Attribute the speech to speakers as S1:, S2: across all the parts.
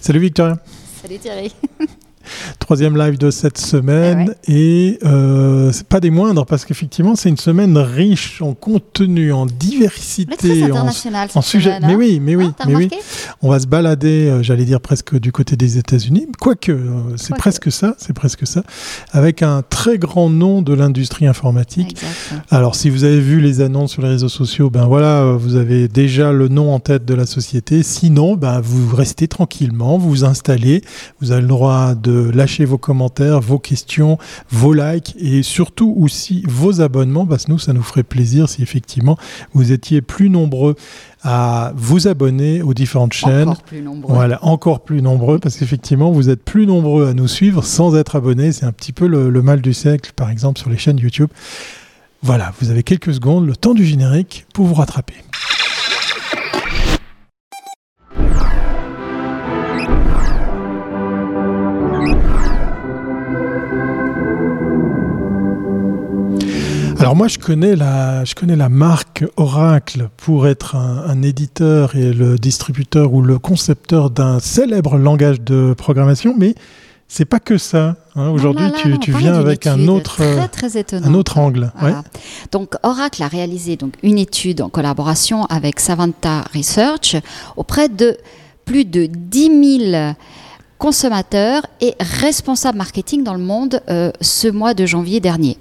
S1: Salut Victoria.
S2: Salut Thierry.
S1: Troisième live de cette semaine et euh, c'est pas des moindres parce qu'effectivement c'est une semaine riche en contenu, en diversité,
S2: en,
S1: en sujet. mais oui, mais oui, mais oui. On va se balader, euh, j'allais dire presque du côté des États-Unis, quoique euh, c'est presque ça, c'est presque ça, avec un très grand nom de l'industrie informatique. Alors si vous avez vu les annonces sur les réseaux sociaux, ben voilà, euh, vous avez déjà le nom en tête de la société. Sinon, ben vous restez tranquillement, vous vous installez, vous avez le droit de lâcher vos commentaires, vos questions, vos likes et surtout aussi vos abonnements parce que nous, ça nous ferait plaisir si effectivement vous étiez plus nombreux à vous abonner aux différentes chaînes.
S2: Encore plus nombreux.
S1: Voilà, encore plus nombreux parce qu'effectivement, vous êtes plus nombreux à nous suivre sans être abonnés. C'est un petit peu le, le mal du siècle, par exemple, sur les chaînes YouTube. Voilà, vous avez quelques secondes, le temps du générique pour vous rattraper. Alors moi, je connais la, je connais la marque Oracle pour être un, éditeur et le distributeur ou le concepteur d'un célèbre langage de programmation, mais c'est pas que ça. Hein. Aujourd'hui, tu, viens avec un autre, un autre angle.
S2: Donc Oracle a réalisé donc une étude en collaboration avec Savanta Research auprès de plus de 10 000 consommateur et responsable marketing dans le monde euh, ce mois de janvier dernier.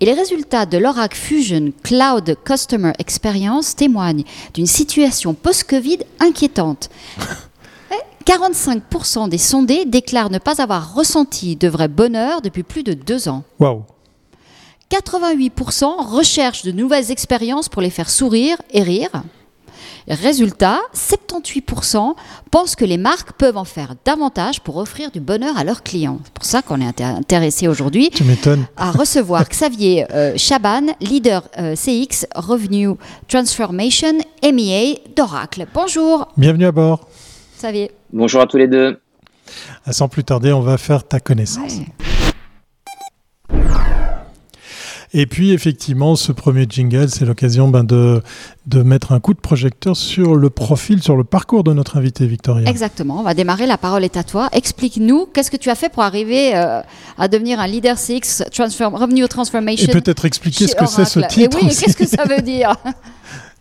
S2: Et les résultats de l'Oracle Fusion Cloud Customer Experience témoignent d'une situation post-Covid inquiétante. 45% des sondés déclarent ne pas avoir ressenti de vrai bonheur depuis plus de deux ans.
S1: Wow.
S2: 88% recherchent de nouvelles expériences pour les faire sourire et rire. Résultat, 78% pensent que les marques peuvent en faire davantage pour offrir du bonheur à leurs clients. C'est pour ça qu'on est intéressé aujourd'hui à recevoir Xavier euh, Chaban, leader euh, CX Revenue Transformation MEA d'Oracle. Bonjour.
S1: Bienvenue à bord.
S2: Xavier.
S3: Bonjour à tous les deux.
S1: Sans plus tarder, on va faire ta connaissance. Et puis effectivement, ce premier jingle, c'est l'occasion ben, de, de mettre un coup de projecteur sur le profil, sur le parcours de notre invité Victoria.
S2: Exactement, on va démarrer, la parole est à toi. Explique-nous, qu'est-ce que tu as fait pour arriver euh, à devenir un leader CX, transform, Revenue Transformation
S1: Et peut-être expliquer ce que c'est ce titre.
S2: Et oui, qu'est-ce que ça veut dire?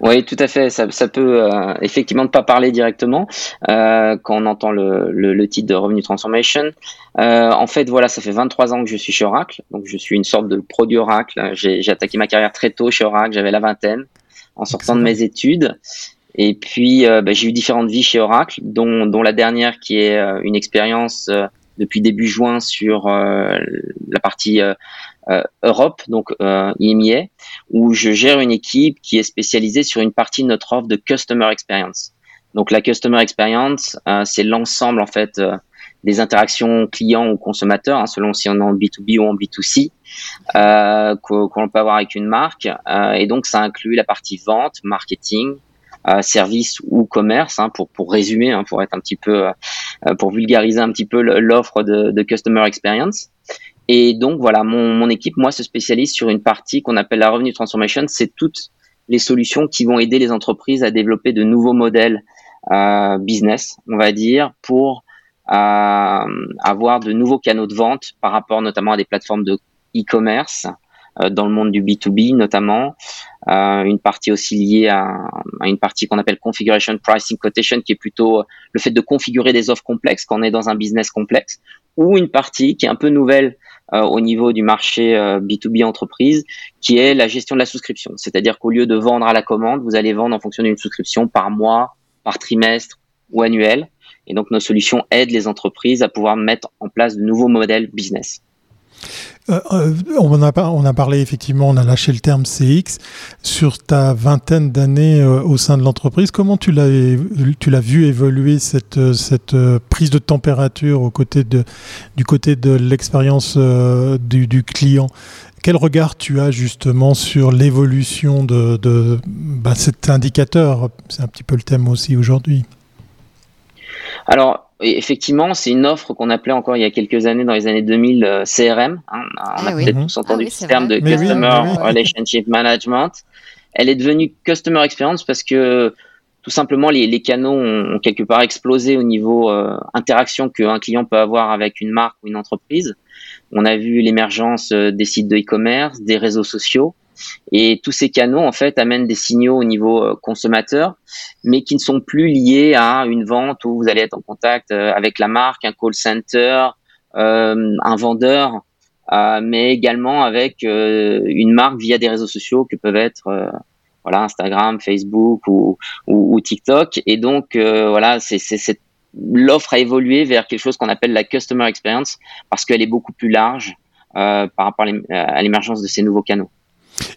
S3: Oui, tout à fait. Ça, peut euh, effectivement ne pas parler directement euh, quand on entend le, le, titre de Revenue Transformation. Euh, en fait, voilà, ça fait 23 ans que je suis chez Oracle. Donc, je suis une sorte de produit Oracle. J'ai attaqué ma carrière très tôt chez Oracle. J'avais la vingtaine en sortant de mes études. Et puis, bah, j'ai eu différentes vies chez Oracle, dont, dont la dernière qui est une expérience depuis début juin sur la partie euh, Europe, donc euh, IMIA, où je gère une équipe qui est spécialisée sur une partie de notre offre de Customer Experience. Donc la Customer Experience, euh, c'est l'ensemble en fait des interactions clients ou consommateurs, hein, selon si on est en B2B ou en B2C, euh, qu'on peut avoir avec une marque. et donc ça inclut la partie vente, marketing, service ou commerce, hein, pour, pour résumer, hein, pour être un petit peu, pour vulgariser un petit peu l'offre de, de Customer Experience. Et donc voilà, mon, mon, équipe, moi, se spécialise sur une partie qu'on appelle la Revenue Transformation. C'est toutes les solutions qui vont aider les entreprises à développer de nouveaux modèles euh, business, on va dire, pour euh, avoir de nouveaux canaux de vente par rapport notamment à des plateformes de e-commerce euh, dans le monde du B2B notamment. Euh, une partie aussi liée à, à une partie qu'on appelle configuration pricing quotation qui est plutôt le fait de configurer des offres complexes quand on est dans un business complexe ou une partie qui est un peu nouvelle euh, au niveau du marché B2B euh, entreprise, qui est la gestion de la souscription. C'est-à-dire qu'au lieu de vendre à la commande, vous allez vendre en fonction d'une souscription par mois, par trimestre ou annuel. Et donc nos solutions aident les entreprises à pouvoir mettre en place de nouveaux modèles business.
S1: Euh, euh, on, a, parlé effectivement, on a lâché le terme CX sur ta vingtaine d'années euh, au sein de l'entreprise. Comment tu l'as vu évoluer cette, prise de température de, du côté de l'expérience du, client? Quel regard tu as justement sur l'évolution de, de bah, cet indicateur? C'est un petit peu le thème aussi aujourd'hui.
S3: Alors, effectivement, c'est une offre qu'on appelait encore il y a quelques années, dans les années 2000, CRM. Hein. on a ah peut-être tous entendu ah, le terme de Customer Relationship Management. Elle est devenue Customer Experience parce que tout simplement les, canaux ont, quelque part explosé au niveau euh, interaction qu'un client peut avoir avec une marque ou une entreprise. On a vu l'émergence euh, des sites de e-commerce, des réseaux sociaux, et tous ces canaux en fait amènent des signaux au niveau euh, consommateur, mais qui ne sont plus liés à une vente où vous allez être en contact avec la marque, un call center, un vendeur, mais également avec une marque via des réseaux sociaux que peuvent être voilà Instagram, Facebook ou, TikTok. Et donc euh, voilà, l'offre a évolué vers quelque chose qu'on appelle la customer experience parce qu'elle est beaucoup plus large euh, par rapport à l'émergence de ces nouveaux canaux.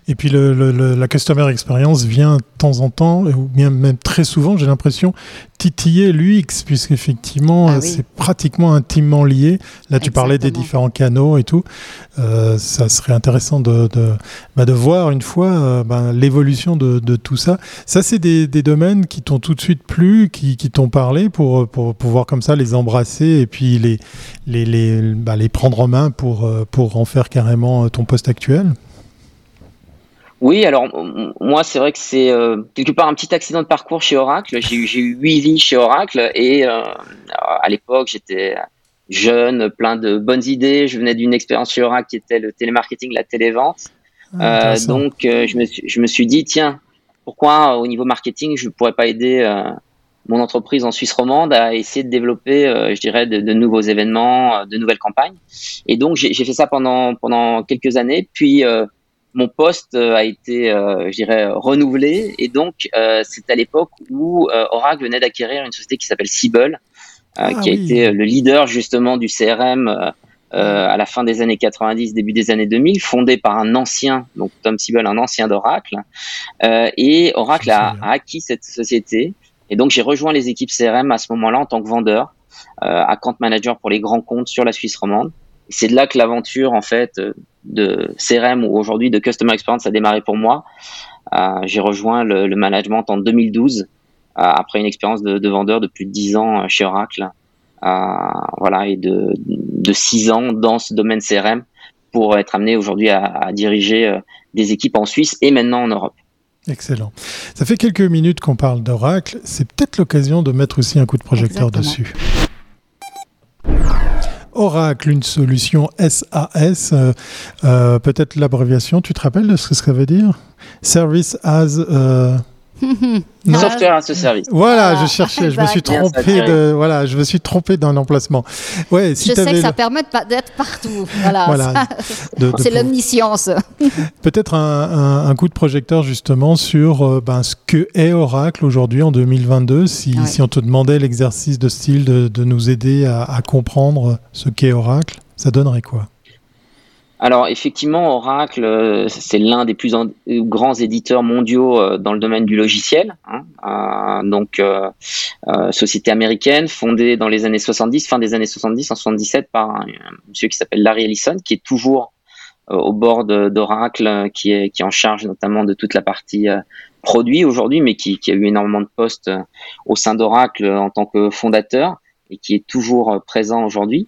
S1: Et puis le, la customer experience vient de temps en temps, ou bien même très souvent, j'ai l'impression, titiller l'UX, puisqu'effectivement, ah c'est pratiquement intimement lié. Là, tu parlais des différents canaux et tout. Euh, ça serait intéressant de, de, bah, de voir une fois euh, bah, l'évolution de, de, tout ça. Ça, c'est des, des, domaines qui t'ont tout de suite plu, qui, qui t'ont parlé pour, pour pouvoir comme ça les embrasser et puis les, les, les, bah, les prendre en main pour, euh, pour en faire carrément ton poste actuel?
S3: Oui, alors moi c'est vrai que c'est euh, quelque part un petit accident de parcours chez Oracle. J'ai eu, huit vies chez Oracle et euh, à l'époque j'étais jeune, plein de bonnes idées. Je venais d'une expérience chez Oracle qui était le télémarketing, la télévente. Ah, euh, donc je, me suis, je me suis dit tiens pourquoi au niveau marketing je ne pourrais pas aider mon entreprise en Suisse romande à essayer de développer, je dirais, de, de, nouveaux événements, de nouvelles campagnes. Et donc j'ai fait ça pendant pendant quelques années. Puis mon poste euh, a été, euh, je dirais, renouvelé. Et donc, euh, c'est à l'époque où Oracle venait d'acquérir une société qui s'appelle Siebel, ah qui a été le leader justement du CRM à la fin des années 90, début des années 2000, fondé par un ancien, donc Tom Siebel, un ancien d'Oracle. et Oracle a, acquis cette société. Et donc, j'ai rejoint les équipes CRM à ce moment-là en tant que vendeur, account manager pour les grands comptes sur la Suisse romande. C'est de là que l'aventure, en fait, de CRM ou aujourd'hui de Customer Experience a démarré pour moi. Euh, j'ai rejoint le, management en 2012 euh, après une expérience de, vendeur de plus de 10 ans euh, chez Oracle. voilà, et de, de 6 ans dans ce domaine CRM pour être amené aujourd'hui à, diriger des équipes en Suisse et maintenant en Europe.
S1: Excellent. Ça fait quelques minutes qu'on parle d'Oracle. C'est peut-être l'occasion de mettre aussi un coup de projecteur dessus. Oracle, une solution SAS. Euh, euh, peut-être l'abréviation, tu te rappelles de ce que ça veut dire? Service as.
S3: Software as a service.
S1: Voilà, je cherchais, je me suis trompé de, voilà, je me suis trompé d'un emplacement.
S2: Ouais, si je sais que ça permet d'être partout. Voilà, c'est l'omniscience.
S1: Peut-être un, coup de projecteur justement sur euh, ben, ce que est Oracle aujourd'hui en 2022. Si, si on te demandait l'exercice de style de, de nous aider à, à comprendre ce qu'est Oracle, ça donnerait quoi?
S3: Alors effectivement, Oracle, euh, c'est l'un des plus grands éditeurs mondiaux euh, dans le domaine du logiciel. Hein. Euh, donc, société américaine fondée dans les années 70, fin des années 70, en 77, par un, monsieur qui s'appelle Larry Ellison, qui est toujours au bord d'Oracle, qui est, qui en charge notamment de toute la partie produit aujourd'hui, mais qui, qui, a eu énormément de postes au sein d'Oracle en tant que fondateur et qui est toujours euh, présent aujourd'hui.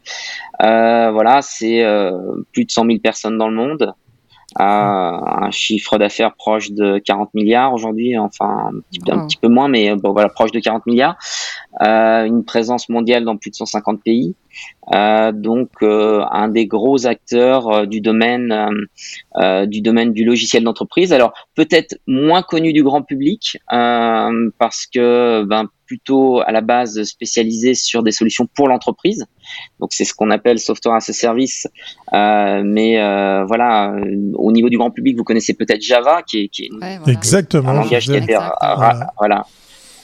S3: Euh, voilà, c'est euh, plus de 100 000 personnes dans le monde. Euh, un chiffre d'affaires proche de 40 milliards aujourd'hui, enfin un petit, un petit, peu moins, mais bon, voilà, proche de 40 milliards. Euh, une présence mondiale dans plus de 150 pays. Euh, donc un des gros acteurs du domaine du domaine du logiciel d'entreprise. Alors peut-être moins connu du grand public parce que ben, plutôt à la base spécialisé sur des solutions pour l'entreprise. Donc c'est ce qu'on appelle software as a service. Euh, mais euh, voilà, euh, au niveau du grand public, vous connaissez peut-être Java, qui est, qui
S1: est Exactement, un
S3: langage qui a été voilà.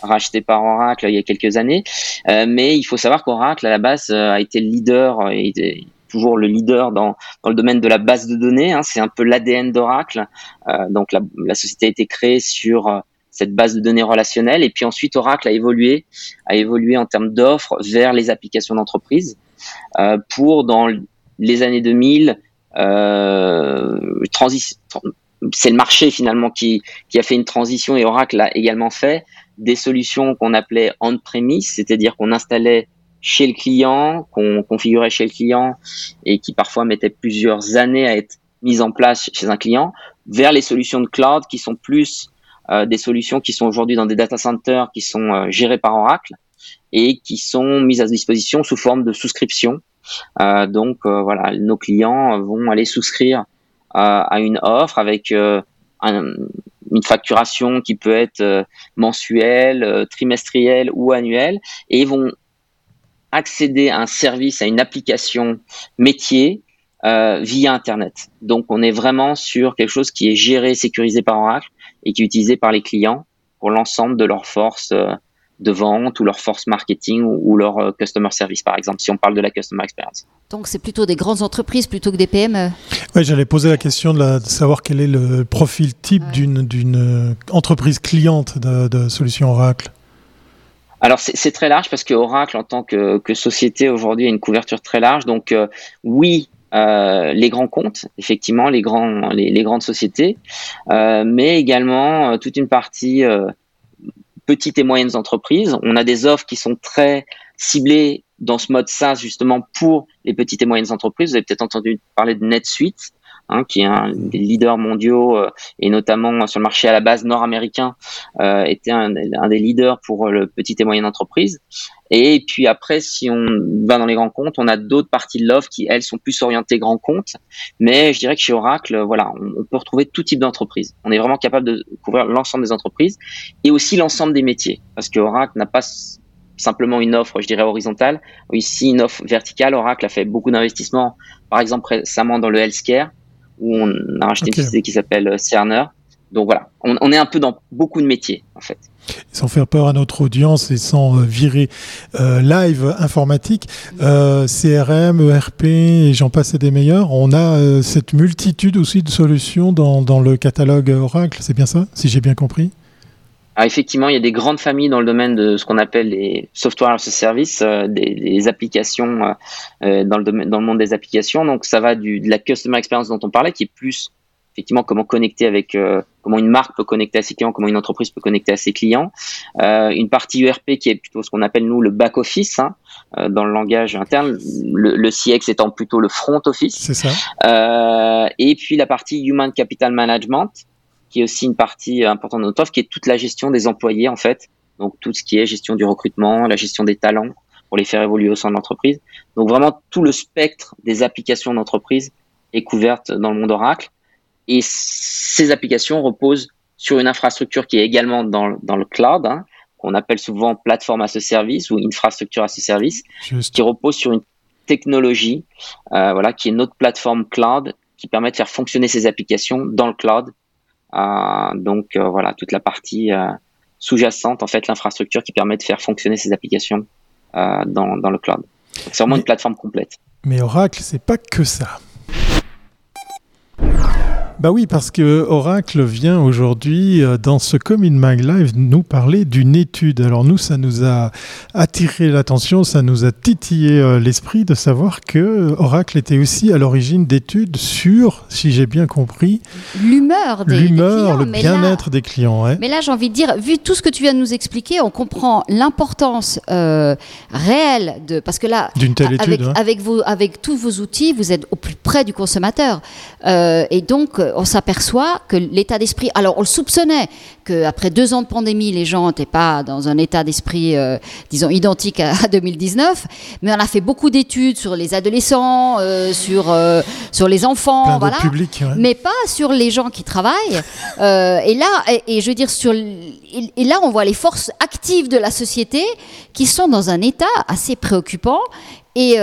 S3: Racheté par Oracle il y a quelques années. Euh, mais il faut savoir qu'Oracle à la base a été le leader et toujours le leader dans, dans le domaine de la base de données. Hein. C'est un peu l'ADN d'Oracle. Euh, donc la, société a été créée sur cette base de données relationnelle. Et puis ensuite, Oracle a évolué, a évolué en termes d'offres vers les applications d'entreprise euh, pour dans les années 2000 euh, c'est le marché finalement qui, qui a fait une transition et Oracle a également fait des solutions qu'on appelait on-premise, c'est-à-dire qu'on installait chez le client, qu'on configurait chez le client et qui parfois mettaient plusieurs années à être mises en place chez un client, vers les solutions de cloud qui sont plus des solutions qui sont aujourd'hui dans des data centers qui sont gérés par Oracle et qui sont mises à disposition sous forme de souscription. donc voilà, nos clients vont aller souscrire à une offre avec une facturation qui peut être mensuelle, trimestrielle ou annuelle, et vont accéder à un service, à une application métier euh, via Internet. Donc on est vraiment sur quelque chose qui est géré, sécurisé par Oracle et qui est utilisé par les clients pour l'ensemble de leurs forces euh, de vente ou leur force marketing ou, leur euh, customer service, par exemple, si on parle de la customer experience.
S2: Donc c'est plutôt des grandes entreprises plutôt que des PME
S1: Oui, j'allais poser la question de, savoir quel est le profil type d'une entreprise cliente de, de solutions Oracle.
S3: Alors c'est très large parce que Oracle en tant que, société aujourd'hui a une couverture très large. Donc euh, oui, euh, les grands comptes, effectivement, les, grands, les, grandes sociétés, euh, mais également toute une partie petites et moyennes entreprises. On a des offres qui sont très ciblées dans ce mode SaaS justement pour les petites et moyennes entreprises. Vous avez peut-être entendu parler de NetSuite. Hein, qui est un des leaders mondiaux euh, et notamment sur le marché à la base nord-américain, euh, était un, des leaders pour le petit et moyenne entreprise. Et puis après, si on va dans les grands comptes, on a d'autres parties de l'offre qui, elles, sont plus orientées grands comptes. Mais je dirais que chez Oracle, voilà, on, peut retrouver tout type d'entreprise. On est vraiment capable de couvrir l'ensemble des entreprises et aussi l'ensemble des métiers. Parce que Oracle n'a pas simplement une offre, je dirais, horizontale, ici une offre verticale. Oracle a fait beaucoup d'investissements, par exemple récemment dans le healthcare, où on a racheté une société qui s'appelle euh, Cerner. Donc voilà, on, est un peu dans beaucoup de métiers en fait.
S1: Sans faire peur à notre audience et sans euh, virer euh, live informatique, CRM, ERP et j'en passe et des meilleurs, on a cette multitude aussi de solutions dans, dans le catalogue Oracle, c'est bien ça, si j'ai bien compris?
S3: Ah, effectivement, il y a des grandes familles dans le domaine de ce qu'on appelle les software as a service, euh, des, applications euh, euh, dans le domaine, dans le monde des applications. Donc, ça va du, de la customer experience dont on parlait, qui est plus effectivement comment connecter avec, comment une marque peut connecter à ses clients, comment une entreprise peut connecter à ses clients. une partie ERP qui est plutôt ce qu'on appelle nous le back office hein, dans le langage interne, le, le, CX étant plutôt le front office.
S1: C'est ça.
S3: et puis la partie human capital management qui est aussi une partie importante de notre offre, qui est toute la gestion des employés en fait. Donc tout ce qui est gestion du recrutement, la gestion des talents pour les faire évoluer au sein de l'entreprise. Donc vraiment tout le spectre des applications d'entreprise est couverte dans le monde Oracle. Et ces applications reposent sur une infrastructure qui est également dans, dans le cloud, hein, qu'on appelle souvent plateforme à ce service ou infrastructure à ce service, qui repose sur une technologie, euh, voilà, qui est notre plateforme cloud qui permet de faire fonctionner ces applications dans le cloud donc euh, voilà, toute la partie euh, sous-jacente, en fait, l'infrastructure qui permet de faire fonctionner ces applications dans, dans le cloud. C'est vraiment une plateforme complète.
S1: Mais Oracle, c'est pas que ça. Bah oui, parce que Oracle vient aujourd'hui euh, dans ce Common Mag Live nous parler d'une étude. Alors nous, ça nous a attiré l'attention, ça nous a titillé euh, l'esprit de savoir que Oracle était aussi à l'origine d'études sur, si j'ai bien compris,
S2: l'humeur
S1: des, l'humeur, le bien-être des clients.
S2: Mais là, j'ai envie de dire, vu tout ce que tu viens de nous expliquer, on comprend l'importance euh, réelle de, parce que là,
S1: d'une telle
S2: avec,
S1: étude, hein.
S2: avec, vos, avec tous vos outils, vous êtes au plus près du consommateur, et donc on s'aperçoit que l'état d'esprit, alors on le soupçonnait qu'après deux ans de pandémie, les gens n'étaient pas dans un état d'esprit, euh, disons, identique à, 2019, mais on a fait beaucoup d'études sur les adolescents, euh, sur, euh, sur les enfants, voilà, mais pas sur les gens qui travaillent. et là, et, je veux dire, sur, et, là, on voit les forces actives de la société qui sont dans un état assez préoccupant et,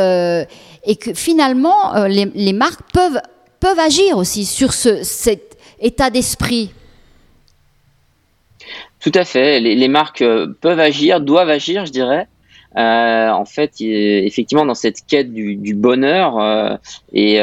S2: et que finalement, les, les marques peuvent peuvent agir aussi sur ce, cet état d'esprit.
S3: Tout à fait. Les, marques euh, peuvent agir, doivent agir, je dirais. Euh, en fait, effectivement, dans cette quête du, bonheur, euh, et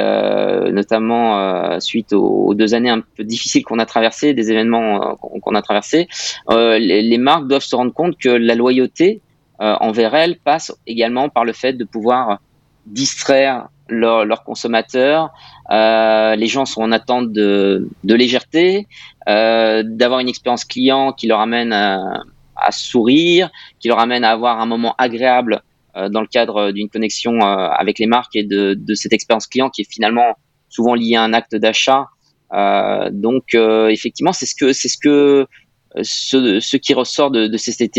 S3: notamment suite aux, deux années un peu difficiles qu'on a traversées, des événements qu'on a traversés, les, les, marques doivent se rendre compte que la loyauté envers elles passe également par le fait de pouvoir distraire leurs consommateurs. Euh, les gens sont en attente de, légèreté, euh, d'avoir une expérience client qui leur amène à, sourire, qui leur amène à avoir un moment agréable euh, dans le cadre d'une connexion avec les marques et de, cette expérience client qui est finalement souvent liée à un acte d'achat. Donc effectivement, c'est ce que c'est ce que ce, qui ressort de, cette,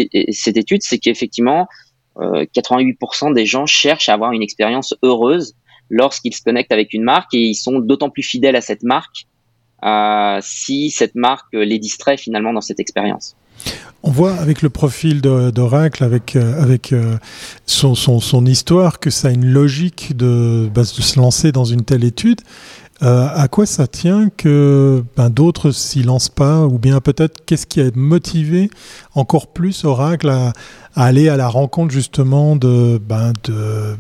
S3: étude, c'est qu'effectivement, 88% des gens cherchent à avoir une expérience heureuse lorsqu'ils se connectent avec une marque et ils sont d'autant plus fidèles à cette marque si cette marque les distrait finalement dans cette expérience.
S1: On voit avec le profil d'Oracle, avec, euh, avec euh, son, son, histoire, que ça a une logique de, bah, de se lancer dans une telle étude. Euh, à quoi ça tient que ben, d'autres s'y lancent pas Ou bien peut-être qu'est-ce qui a motivé encore plus Oracle à, aller à la rencontre justement de, ben, de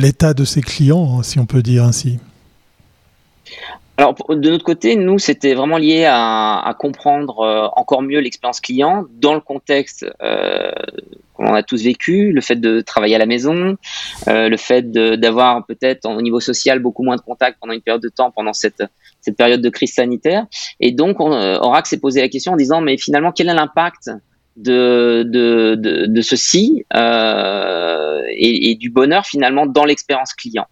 S1: l'état de ses clients, si on peut dire ainsi
S3: alors de notre côté, nous, c'était vraiment lié à, comprendre euh, encore mieux l'expérience client dans le contexte euh, qu'on a tous vécu, le fait de travailler à la maison, euh, le fait d'avoir peut-être au niveau social beaucoup moins de contacts pendant une période de temps, pendant cette, cette période de crise sanitaire. Et donc, on, Oracle s'est posé la question en disant, mais finalement, quel est l'impact de, de, de, de ceci euh, et, et, du bonheur finalement dans l'expérience client.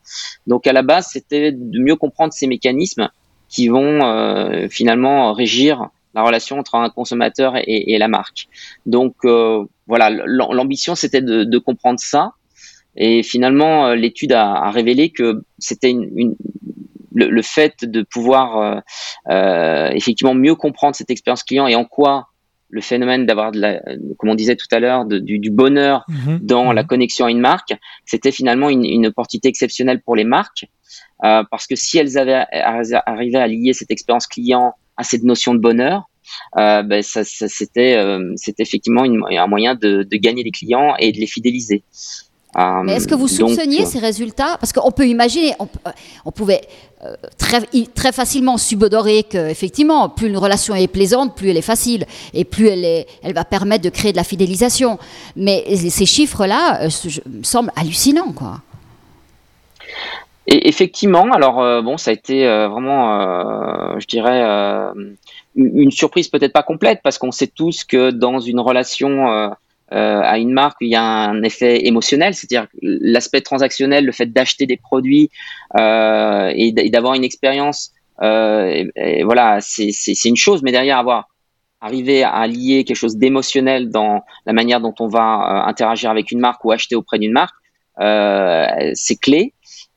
S3: Donc à la base, c'était de mieux comprendre ces mécanismes qui vont euh, finalement régir la relation entre un consommateur et, et la marque. Donc euh, voilà, l'ambition c'était de, de, comprendre ça. Et finalement, euh, l'étude a, a, révélé que c'était une, une le, le, fait de pouvoir euh, euh, effectivement mieux comprendre cette expérience client et en quoi le phénomène d'avoir, de la, comme on disait tout à l'heure, du, du, bonheur mhm. dans la mhm. connexion à une marque, c'était finalement une, une, opportunité exceptionnelle pour les marques, euh, parce que si elles avaient arrivé à lier cette expérience client à cette notion de bonheur, euh, ben ça, ça, c'était, euh, c'était effectivement une, un moyen de, de, gagner des clients et de les fidéliser.
S2: Mais est-ce que vous soupçonniez euh, ces résultats? Parce qu'on peut imaginer, on, on pouvait euh, très, très facilement subodorer qu'effectivement, plus une relation est plaisante, plus elle est facile et plus elle, est, elle va permettre de créer de la fidélisation. Mais ces chiffres-là euh, me semblent hallucinants, quoi.
S3: Et effectivement, alors bon, ça a été vraiment, je dirais, une surprise peut-être pas complète parce qu'on sait tous que dans une relation euh, à une marque, il y a un effet émotionnel, c'est-à-dire l'aspect transactionnel, le fait d'acheter des produits euh, et d'avoir une expérience. Euh, voilà, c'est une chose, mais derrière avoir arrivé à lier quelque chose d'émotionnel dans la manière dont on va interagir avec une marque ou acheter auprès d'une marque, c'est clé.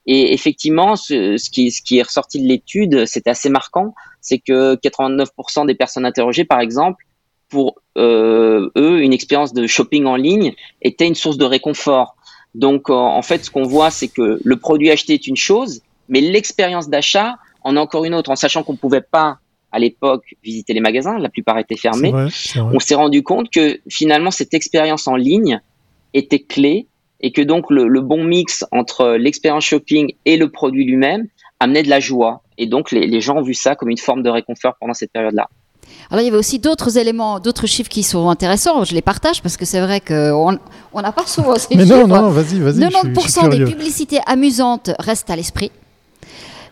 S3: Et effectivement, ce, qui, ce qui est ressorti de l'étude, c'était assez marquant, c'est que 89% des personnes interrogées, par exemple, pour euh, eux, une expérience de shopping en ligne était une source de réconfort. Donc, en fait, ce qu'on voit, c'est que le produit acheté est une chose, mais l'expérience d'achat en est encore une autre. En sachant qu'on ne pouvait pas, à l'époque, visiter les magasins, la plupart étaient fermés, on s'est rendu compte que finalement, cette expérience en ligne était clé et que donc le, le bon mix entre l'expérience shopping et le produit lui-même amenait de la joie. Et donc, les, les gens ont vu ça comme une forme de réconfort pendant cette période-là.
S2: Alors il y avait aussi d'autres éléments, d'autres chiffres qui sont intéressants. Je les partage parce que c'est vrai qu'on n'a pas souvent ces
S1: Mais non, non, vas-y, vas-y. 90%
S2: des publicités amusantes restent à l'esprit.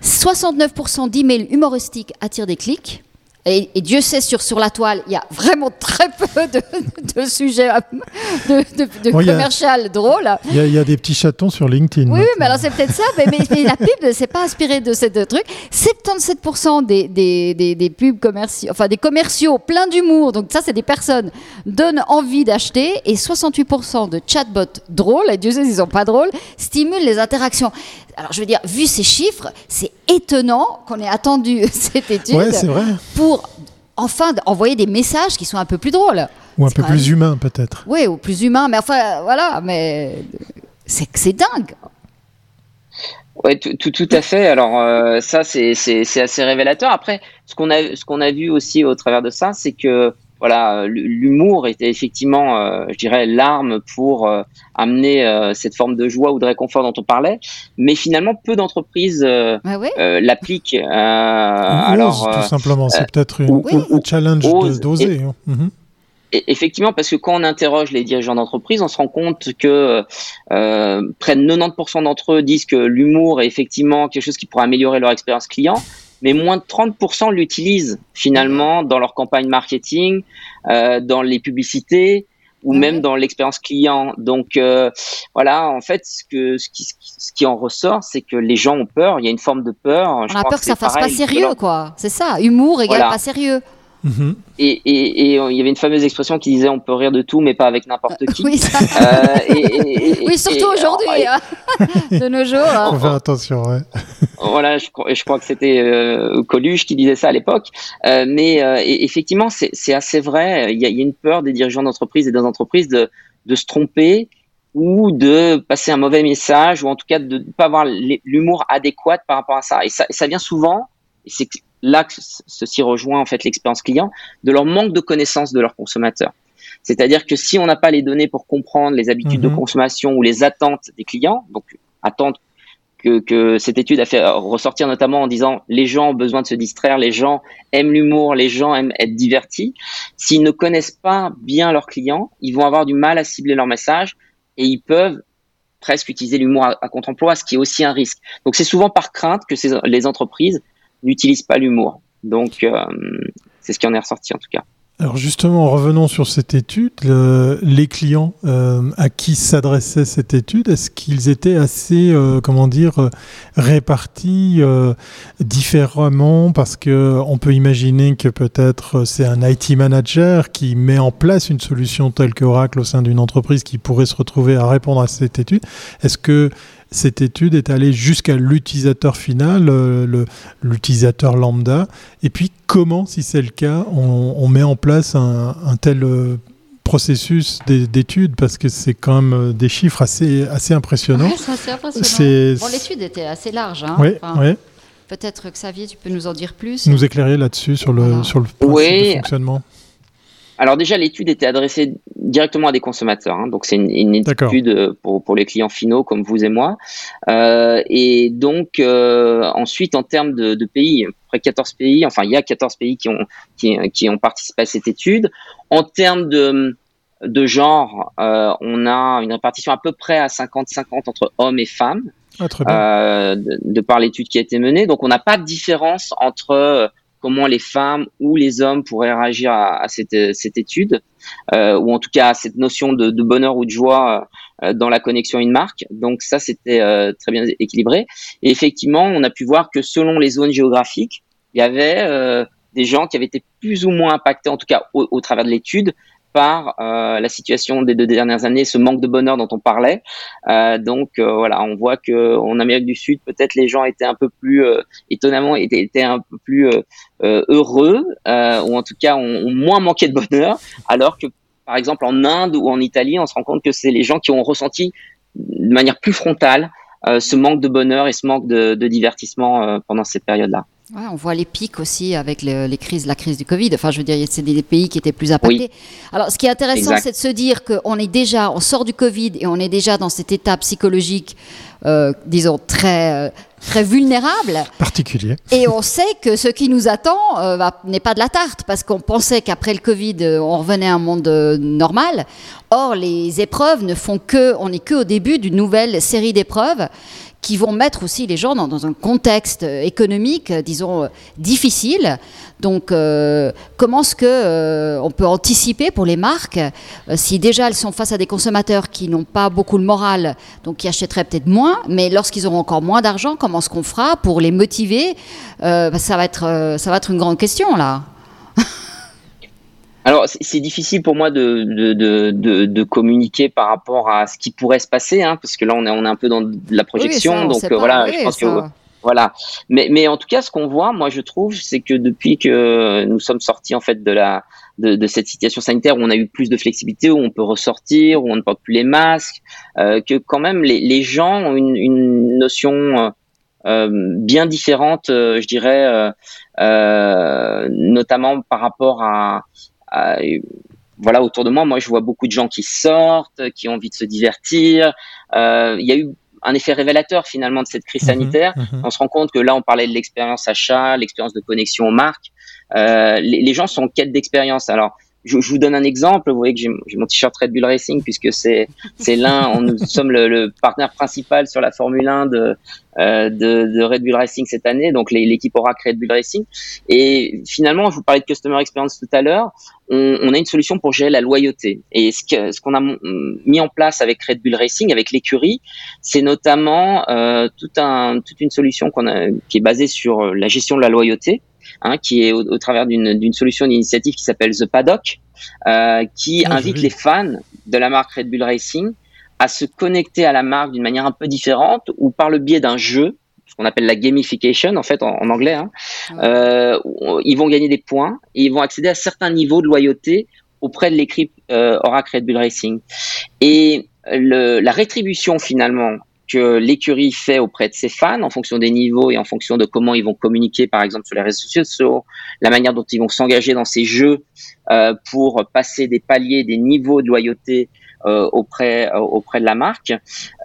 S2: 69% d'emails humoristiques attirent des clics. Et, Dieu sait, sur, sur la toile, il y a vraiment très peu de, de sujets de, de, commercial drôles.
S1: Il y, a, des petits chatons sur LinkedIn.
S2: Oui, mais alors c'est peut-être ça, mais, mais, la pub ne s'est pas inspirée de ce truc. 77% des, des, des, des, pubs commerciaux, enfin des commerciaux pleins d'humour, donc ça c'est des personnes, donnent envie d'acheter, et 68% de chatbots drôles, et Dieu sait s'ils sont pas drôles, stimulent les interactions. Alors je veux dire, vu ces chiffres, c'est étonnant qu'on ait attendu cette étude pour enfin envoyer des messages qui sont un peu plus drôles.
S1: Ou un peu plus humains peut-être.
S2: Oui, ou plus humains, mais enfin voilà, mais c'est c'est dingue.
S3: Oui, tout, tout, à fait. Alors euh, ça, c'est assez révélateur. Après, ce qu'on a, ce qu'on a vu aussi au travers de ça, c'est que voilà, l'humour était effectivement, euh, je dirais, l'arme pour euh, amener euh, cette forme de joie ou de réconfort dont on parlait. Mais finalement, peu d'entreprises l'appliquent.
S1: alors, tout simplement, c'est peut-être un challenge d'oser. Hein. Mhm.
S3: Effectivement, parce que quand on interroge les dirigeants d'entreprise, on se rend compte que près de 90% d'entre eux disent que l'humour est effectivement quelque chose qui pourrait améliorer leur expérience client mais moins de 30% l'utilisent finalement dans leur campagne marketing, euh, dans les publicités ou même dans l'expérience client. Donc euh, voilà, en fait, ce, que, ce, qui, ce qui en ressort, c'est que les gens ont peur, il y a une forme de peur.
S2: On a peur que, ça fasse pas sérieux, quoi. C'est ça, humour égale pas sérieux.
S3: Mhm. Et, il y avait une fameuse expression qui disait on peut rire de tout, mais pas avec n'importe qui.
S2: oui, oui, surtout aujourd'hui, hein. de nos jours. Hein.
S1: On fait attention, ouais.
S3: Voilà, je, je crois que c'était Coluche qui disait ça à l'époque. mais effectivement, c'est assez vrai. Il y, a, une peur des dirigeants d'entreprise et des entreprises de, de se tromper ou de passer un mauvais message, ou en tout cas de ne pas avoir l'humour adéquat par rapport à ça. Et ça, ça vient souvent, et c'est là que ceci rejoint en fait l'expérience client, de leur manque de connaissance de leurs consommateurs. C'est-à-dire que si on n'a pas les données pour comprendre les habitudes de mhm. consommation ou les attentes des clients, donc attentes que, que, cette étude a fait ressortir notamment en disant les gens ont besoin de se distraire, les gens aiment l'humour, les gens aiment être divertis. S'ils ne connaissent pas bien leurs clients, ils vont avoir du mal à cibler leur message et ils peuvent presque utiliser l'humour à, contre-emploi, ce qui est aussi un risque. Donc c'est souvent par crainte que les entreprises n'utilisent pas l'humour. Donc euh, c'est ce qui en est ressorti en tout cas.
S1: Alors justement, revenons sur cette étude. les clients euh, à qui s'adressait cette étude, est-ce qu'ils étaient assez, euh, comment dire, répartis différemment? Parce que on peut imaginer que peut-être c'est un IT manager qui met en place une solution telle qu'Oracle au sein d'une entreprise qui pourrait se retrouver à répondre à cette étude. Est-ce que cette étude est allée jusqu'à l'utilisateur final, euh, l'utilisateur lambda. Et puis, comment, si c'est le cas, on, met en place un, tel euh, processus d'étude? Parce que c'est quand même euh, des chiffres assez, assez impressionnants.
S2: assez impressionnant. Bon, l'étude était assez large. Hein.
S1: Oui,
S2: Peut-être Xavier, tu peux nous en dire plus?
S1: Nous éclairer là-dessus sur le, sur le principe de fonctionnement.
S3: Alors déjà, l'étude était adressée directement à des consommateurs, hein. donc c'est une, étude pour, pour, les clients finaux comme vous et moi. Euh, et donc euh, ensuite, en termes de, de, pays, près 14 pays, enfin il y a 14 pays qui ont, qui, qui ont participé à cette étude. En termes de, de genre, euh, on a une répartition à peu près à 50-50 entre hommes et femmes.
S1: Ah, très bien.
S3: De, de, par l'étude qui a été menée. Donc on n'a pas de différence entre comment les femmes ou les hommes pourraient réagir à, cette, étude, euh, ou en tout cas à cette notion de, bonheur ou de joie euh, dans la connexion à une marque. Donc ça, c'était euh, très bien équilibré. Et effectivement, on a pu voir que selon les zones géographiques, il y avait des gens qui avaient été plus ou moins impactés, en tout cas au travers de l'étude, par euh, la situation des deux dernières années, ce manque de bonheur dont on parlait. Euh, donc euh, voilà, on voit que en Amérique du Sud, peut-être les gens étaient un peu plus étonnamment étaient, un peu plus heureux ou en tout cas ont, moins manqué de bonheur, alors que par exemple en Inde ou en Italie, on se rend compte que c'est les gens qui ont ressenti de manière plus frontale ce manque de bonheur et ce manque de divertissement pendant cette période-là
S2: on voit les pics aussi avec les crises, la crise du Covid. Enfin, je veux dire, c'est des pays qui étaient plus impactés. Alors, ce qui est intéressant, c'est de se dire qu'on est déjà, on sort du Covid et on est déjà dans cet état psychologique, euh, disons, très, euh, très vulnérable.
S1: Particulier.
S2: Et on sait que ce qui nous attend euh, n'est pas de la tarte, parce qu'on pensait qu'après le Covid, on revenait à un monde normal. Or, les épreuves ne font que, on n'est que au début d'une nouvelle série d'épreuves qui vont mettre aussi les gens dans, un contexte économique, disons, euh, difficile. Donc, euh, comment est-ce que euh, on peut anticiper pour les marques, si déjà elles sont face à des consommateurs qui n'ont pas beaucoup le moral, donc qui achèteraient peut-être moins, mais lorsqu'ils auront encore moins d'argent, comment est-ce qu'on fera pour les motiver ça, va être, ça va être une grande question là.
S3: Alors, c'est difficile pour moi de, de, de, de, communiquer par rapport à ce qui pourrait se passer, hein, parce que là, on est, on est un peu dans la projection. donc, euh, voilà, je pense que. Voilà. Mais, mais en tout cas, ce qu'on voit, moi, je trouve, c'est que depuis que nous sommes sortis, en fait, de la, de, de, cette situation sanitaire où on a eu plus de flexibilité, où on peut ressortir, où on ne porte plus les masques, euh, que quand même les, les gens ont une, une notion euh, euh bien différente, euh, je dirais, euh, notamment par rapport à, euh, voilà, autour de moi, moi, je vois beaucoup de gens qui sortent, qui ont envie de se divertir. Euh, il y a eu un effet révélateur finalement de cette crise mhm, sanitaire. Mhm. On se rend compte que là, on parlait de l'expérience achat, l'expérience de connexion aux marques. Euh, les, les, gens sont en quête d'expérience. Alors, je, je, vous donne un exemple. Vous voyez que j'ai mon t-shirt Red Bull Racing puisque c'est c'est l'un. Nous sommes le, le, partenaire principal sur la Formule 1 de, euh, de, de Red Bull Racing cette année. Donc l'équipe aura Red Bull Racing. Et finalement, je vous parlais de customer experience tout à l'heure. On, on, a une solution pour gérer la loyauté. Et ce qu'on ce qu'on a mis en place avec Red Bull Racing, avec l'écurie, c'est notamment euh, tout un, toute une solution qu'on a, qui est basée sur la gestion de la loyauté. Hein, qui est au, travers d'une solution d'initiative qui s'appelle The Paddock, euh, qui ah, invite les fans de la marque Red Bull Racing à se connecter à la marque d'une manière un peu différente ou par le biais d'un jeu, ce qu'on appelle la gamification en fait en, anglais. Hein, euh, ils vont gagner des points et ils vont accéder à certains niveaux de loyauté auprès de l'équipe euh, Oracle Red Bull Racing. Et le, la rétribution finalement que l'écurie fait auprès de ses fans en fonction des niveaux et en fonction de comment ils vont communiquer par exemple sur les réseaux sociaux, la manière dont ils vont s'engager dans ces jeux euh, pour passer des paliers, des niveaux de loyauté euh, auprès euh, auprès de la marque,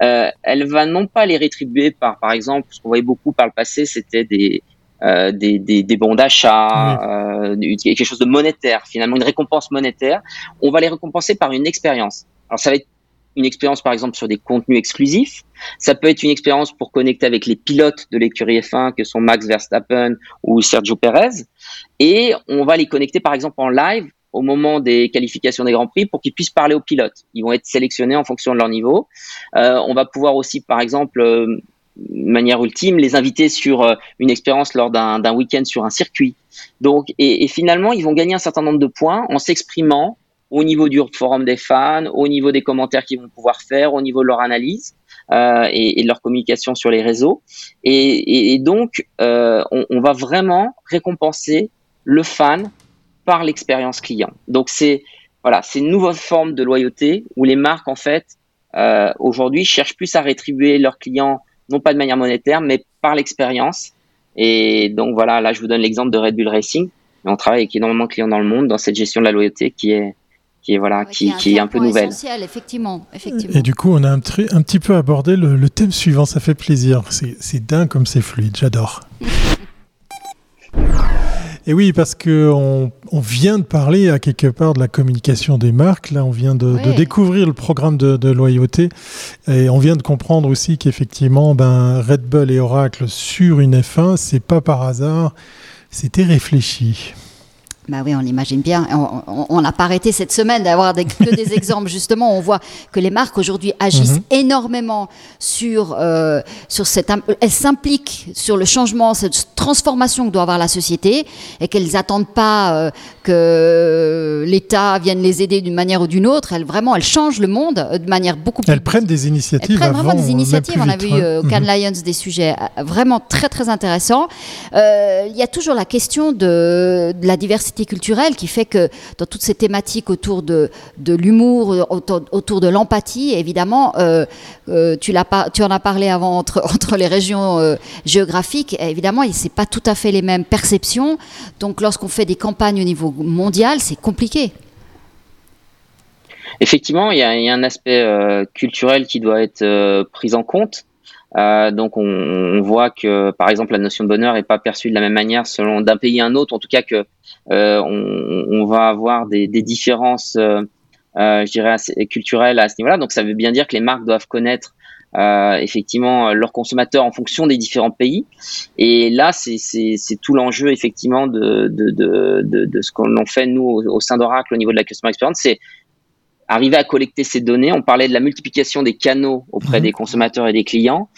S3: elle va non pas les rétribuer par par exemple ce qu'on voyait beaucoup par le passé, c'était des euh, des, des, des, bons d'achat, euh, quelque chose de monétaire, finalement une récompense monétaire. On va les récompenser par une expérience. Alors ça va être une expérience par exemple sur des contenus exclusifs. Ça peut être une expérience pour connecter avec les pilotes de l'écurie F1 que sont Max Verstappen ou Sergio Perez. Et on va les connecter par exemple en live au moment des qualifications des Grands Prix pour qu'ils puissent parler aux pilotes. Ils vont être sélectionnés en fonction de leur niveau. Euh, on va pouvoir aussi par exemple euh, manière ultime les inviter sur euh, une expérience lors d'un week-end sur un circuit. Donc, et, finalement, ils vont gagner un certain nombre de points en s'exprimant au niveau du forum des fans, au niveau des commentaires qu'ils vont pouvoir faire, au niveau de leur analyse euh, et, et, de leur communication sur les réseaux. Et, et donc, euh, on, on, va vraiment récompenser le fan par l'expérience client. Donc, c'est voilà, c'est une nouvelle forme de loyauté où les marques, en fait, euh, aujourd'hui, cherchent plus à rétribuer leurs clients, non pas de manière monétaire, mais par l'expérience. Et donc, voilà, là, je vous donne l'exemple de Red Bull Racing. On travaille avec énormément de clients dans le monde dans cette gestion de la loyauté qui est qui est voilà, qui, qui, est un peu nouvelle.
S2: Effectivement, effectivement.
S1: Et du coup, on a un, un petit peu abordé le, le, thème suivant. Ça fait plaisir. C'est dingue comme c'est fluide. J'adore. Et oui, parce que on, on, vient de parler à quelque part de la communication des marques. Là, on vient de, de découvrir le programme de, de, loyauté et on vient de comprendre aussi qu'effectivement, ben Red Bull et Oracle sur une F1, c'est pas par hasard, c'était réfléchi.
S2: Bah oui, on l'imagine bien. On n'a pas arrêté cette semaine d'avoir que des exemples. Justement, on voit que les marques aujourd'hui agissent mhm. énormément sur, euh, sur cette. Elles s'impliquent sur le changement, cette transformation que doit avoir la société et qu'elles n'attendent pas euh, que l'État vienne les aider d'une manière ou d'une autre. Elles, vraiment, elles changent le monde de manière beaucoup plus.
S1: Elles prennent des initiatives.
S2: Elles prennent vraiment des initiatives. On a vu euh, au Cannes mhm. Lions des sujets vraiment très, très intéressants. Il y a toujours la question de, de la diversité culturelle qui fait que dans toutes ces thématiques autour de, l'humour, autour, de l'empathie, évidemment, euh, euh, tu, pas, tu en as parlé avant entre, entre les régions euh, géographiques, évidemment, ce n'est pas tout à fait les mêmes perceptions. Donc lorsqu'on fait des campagnes au niveau mondial, c'est compliqué.
S3: Effectivement, il y, a un aspect culturel qui doit être pris en compte. Euh, donc on, voit que par exemple la notion de bonheur est pas perçue de la même manière selon d'un pays à un autre. En tout cas que euh, on, va avoir des, différences, euh, je dirais culturelles à ce niveau-là. Donc ça veut bien dire que les marques doivent connaître effectivement leurs consommateurs en fonction des différents pays. Et là, c'est tout l'enjeu effectivement de ce qu'on fait nous au, au sein d'Oracle au niveau de la customer experience, c'est arriver à collecter ces données. On parlait de la multiplication des canaux auprès mhm. des consommateurs et des clients.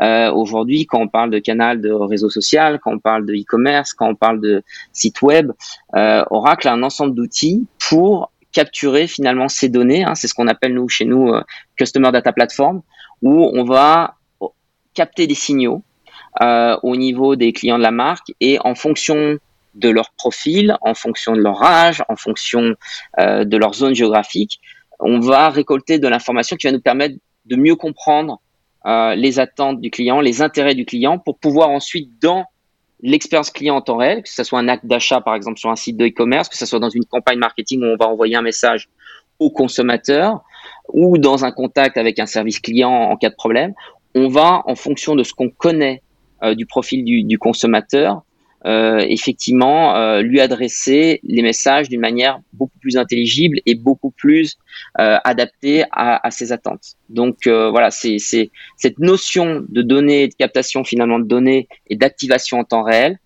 S3: Euh, Aujourd'hui, quand on parle de canal de réseau social, quand on parle de e-commerce, quand on parle de site web, euh, Oracle a un ensemble d'outils pour capturer finalement ces données. Hein, C'est ce qu'on appelle nous chez nous euh, Customer Data Platform, où on va capter des signaux euh, au niveau des clients de la marque et en fonction de leur profil, en fonction de leur âge, en fonction euh, de leur zone géographique, on va récolter de l'information qui va nous permettre de mieux comprendre euh, les attentes du client, les intérêts du client, pour pouvoir ensuite, dans l'expérience client en temps réel, que ce soit un acte d'achat par exemple sur un site de e-commerce, que ce soit dans une campagne marketing où on va envoyer un message au consommateur, ou dans un contact avec un service client en cas de problème, on va, en fonction de ce qu'on connaît euh, du profil du, du consommateur, euh, effectivement euh, lui adresser les messages d'une manière beaucoup plus intelligible et beaucoup plus euh, adaptée à, à, ses attentes. Donc euh, voilà, c'est cette notion de données, de captation finalement de données et d'activation en temps réel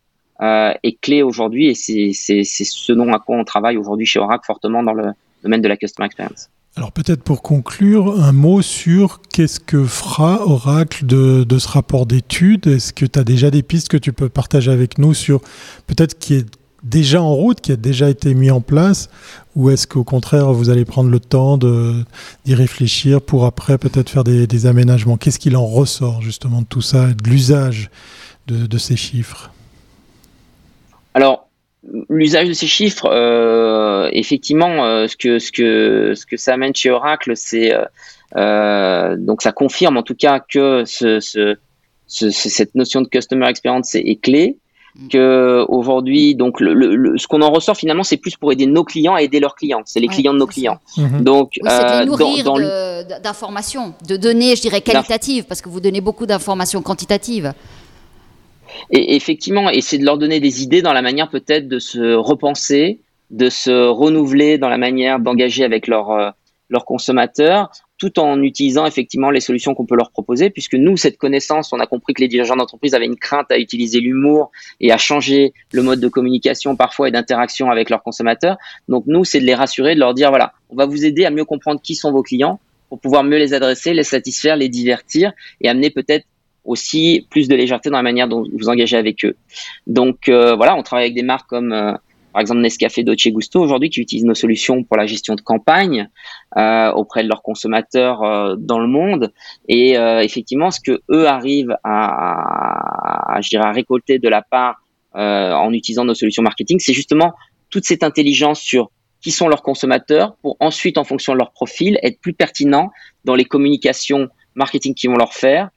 S3: euh, est clé aujourd'hui et c'est ce dont à quoi on travaille aujourd'hui chez Oracle fortement dans le domaine de la customer experience.
S1: Alors peut-être pour conclure, un mot sur qu'est-ce que fera Oracle de, ce rapport d'études. Est-ce que tu as déjà des pistes que tu peux partager avec nous sur peut-être qui est déjà en route, qui a déjà été mis en place, ou est-ce qu'au contraire vous allez prendre le temps d'y réfléchir pour après peut-être faire des, aménagements? Qu'est-ce qu'il en ressort justement de tout ça, de l'usage de, ces chiffres?
S3: Alors, l'usage de ces chiffres, euh, effectivement, euh, ce, que, ce, que, ce que ça amène chez Oracle, c'est euh, donc ça confirme en tout cas que ce, ce, cette notion de customer experience est, clé. Mm. Que aujourd'hui, donc le, ce qu'on en ressort finalement, c'est plus pour aider nos clients à aider leurs clients. C'est les clients de nos clients.
S2: Mm-hmm. Donc, oui, c'est de nourrir d'informations, de données, je dirais qualitatives, parce que vous donnez beaucoup d'informations quantitatives.
S3: Et effectivement, c'est de leur donner des idées dans la manière peut-être de se repenser, de se renouveler dans la manière d'engager avec leurs euh, consommateurs, tout en utilisant effectivement les solutions qu'on peut leur proposer, puisque nous, cette connaissance, on a compris que les dirigeants d'entreprise avaient une crainte à utiliser l'humour et à changer le mode de communication parfois et d'interaction avec leurs consommateurs. Donc nous, c'est de les rassurer, de leur dire, voilà, on va vous aider à mieux comprendre qui sont vos clients pour pouvoir mieux les adresser, les satisfaire, les divertir et amener peut-être aussi plus de légèreté dans la manière dont vous engagez avec eux. Donc euh, voilà, on travaille avec des marques comme euh, par exemple Nescafé Dolce Gusto aujourd'hui qui utilisent nos solutions pour la gestion de campagne euh, auprès de leurs consommateurs dans le monde. Et effectivement, ce que eux arrivent à, à, je dirais, à récolter de la part en utilisant nos solutions marketing, c'est justement toute cette intelligence sur qui sont leurs consommateurs pour ensuite, en fonction de leur profil, être plus pertinent dans les communications marketing qu'ils vont leur faire,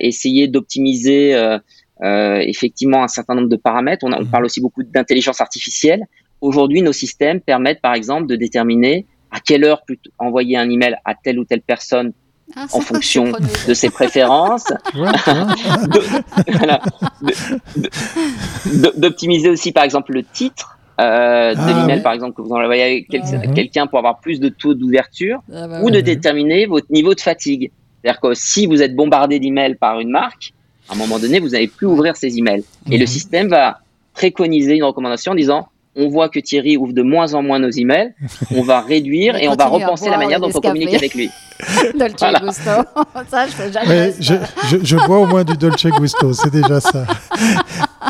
S3: essayer d'optimiser euh, euh, effectivement un certain nombre de paramètres. On, on mhm. parle aussi beaucoup d'intelligence artificielle. Aujourd'hui, nos systèmes permettent par exemple de déterminer à quelle heure envoyer un email à telle ou telle personne ah, en fonction de ses préférences. D'optimiser aussi par exemple le titre euh, de ah l'email par exemple que vous envoyez à quelqu'un pour avoir plus de taux d'ouverture ah, bah ou de déterminer votre niveau de fatigue. C'est-à-dire que si vous êtes bombardé d'emails par une marque, à un moment donné, vous n'allez plus ouvrir ces emails. Et le mhm. système va préconiser une recommandation en disant on voit que Thierry ouvre de moins en moins nos emails, on va réduire et on va repenser la manière dont on communique avec lui.
S2: Dolce Gusto, ça je fais jamais.
S1: Je, je, je, bois au moins du Dolce Gusto, c'est déjà ça.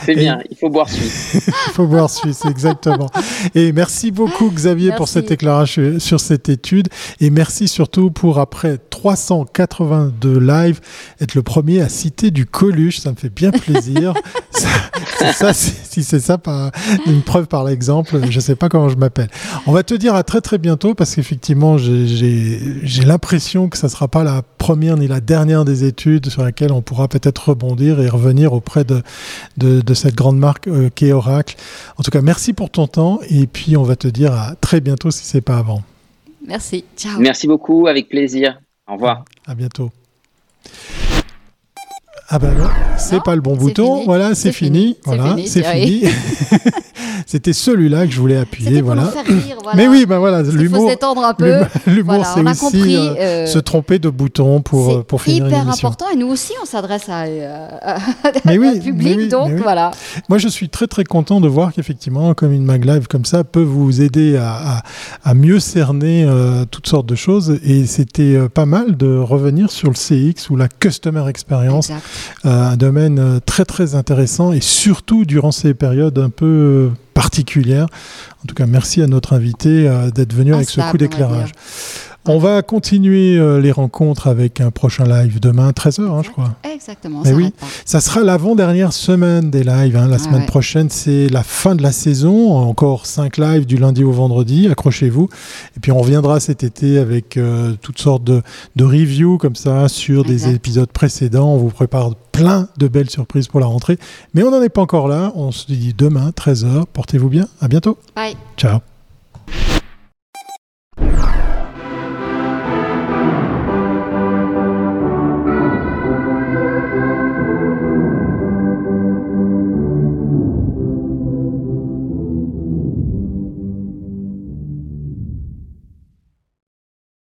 S3: C'est bien, il faut boire suisse.
S1: il faut boire suisse, exactement. Et merci beaucoup Xavier pour cet éclairage sur cette étude et merci surtout pour après 382 lives être le premier à citer du Coluche, ça me fait bien plaisir. ça, si c'est ça par une preuve par l'exemple, je ne sais pas comment je m'appelle. On va te dire à très très bientôt parce qu'effectivement j'ai l'impression que ça ne sera pas la première ni la dernière des études sur laquelle on pourra peut-être rebondir et revenir auprès de, de, cette grande marque euh, qui est Oracle. En tout cas, merci pour ton temps et puis on va te dire à très bientôt si c'est pas avant.
S2: Merci. Ciao.
S3: Merci beaucoup, avec plaisir. Au revoir.
S1: À bientôt. Ah ben non, c'est pas le bon bouton. Voilà, c'est fini. Voilà, c'est fini. C'était celui-là que je voulais appuyer. Voilà.
S2: Pour faire rire, voilà.
S1: Mais oui, ben voilà, l'humour.
S2: s'étendre un peu.
S1: L'humour, c'est aussi euh, euh, se tromper de bouton pour euh, pour finir.
S2: C'est hyper important et nous aussi, on s'adresse à, mais oui, public, donc voilà.
S1: Moi, je suis très très content de voir qu'effectivement, comme une mag live comme ça peut vous aider à, à, mieux cerner toutes sortes de choses. Et c'était pas mal de revenir sur le CX ou la customer experience. Exact. Euh, un domaine euh, très très intéressant et surtout durant ces périodes un peu euh, particulières. En tout cas, merci à notre invité d'être venu avec ce coup d'éclairage. On va continuer euh, les rencontres avec un prochain live demain, 13h, hein, je crois.
S2: Exactement. Mais
S1: oui, ça sera l'avant-dernière semaine des lives. Hein. La semaine prochaine, c'est la fin de la saison. Encore 5 lives du lundi au vendredi. Accrochez-vous. Et puis, on reviendra cet été avec euh, toutes sortes de, reviews comme ça sur des épisodes précédents. On vous prépare plein de belles surprises pour la rentrée. Mais on n'en est pas encore là. On se dit demain, 13h. Portez-vous bien. À bientôt.
S2: Bye.
S1: Ciao.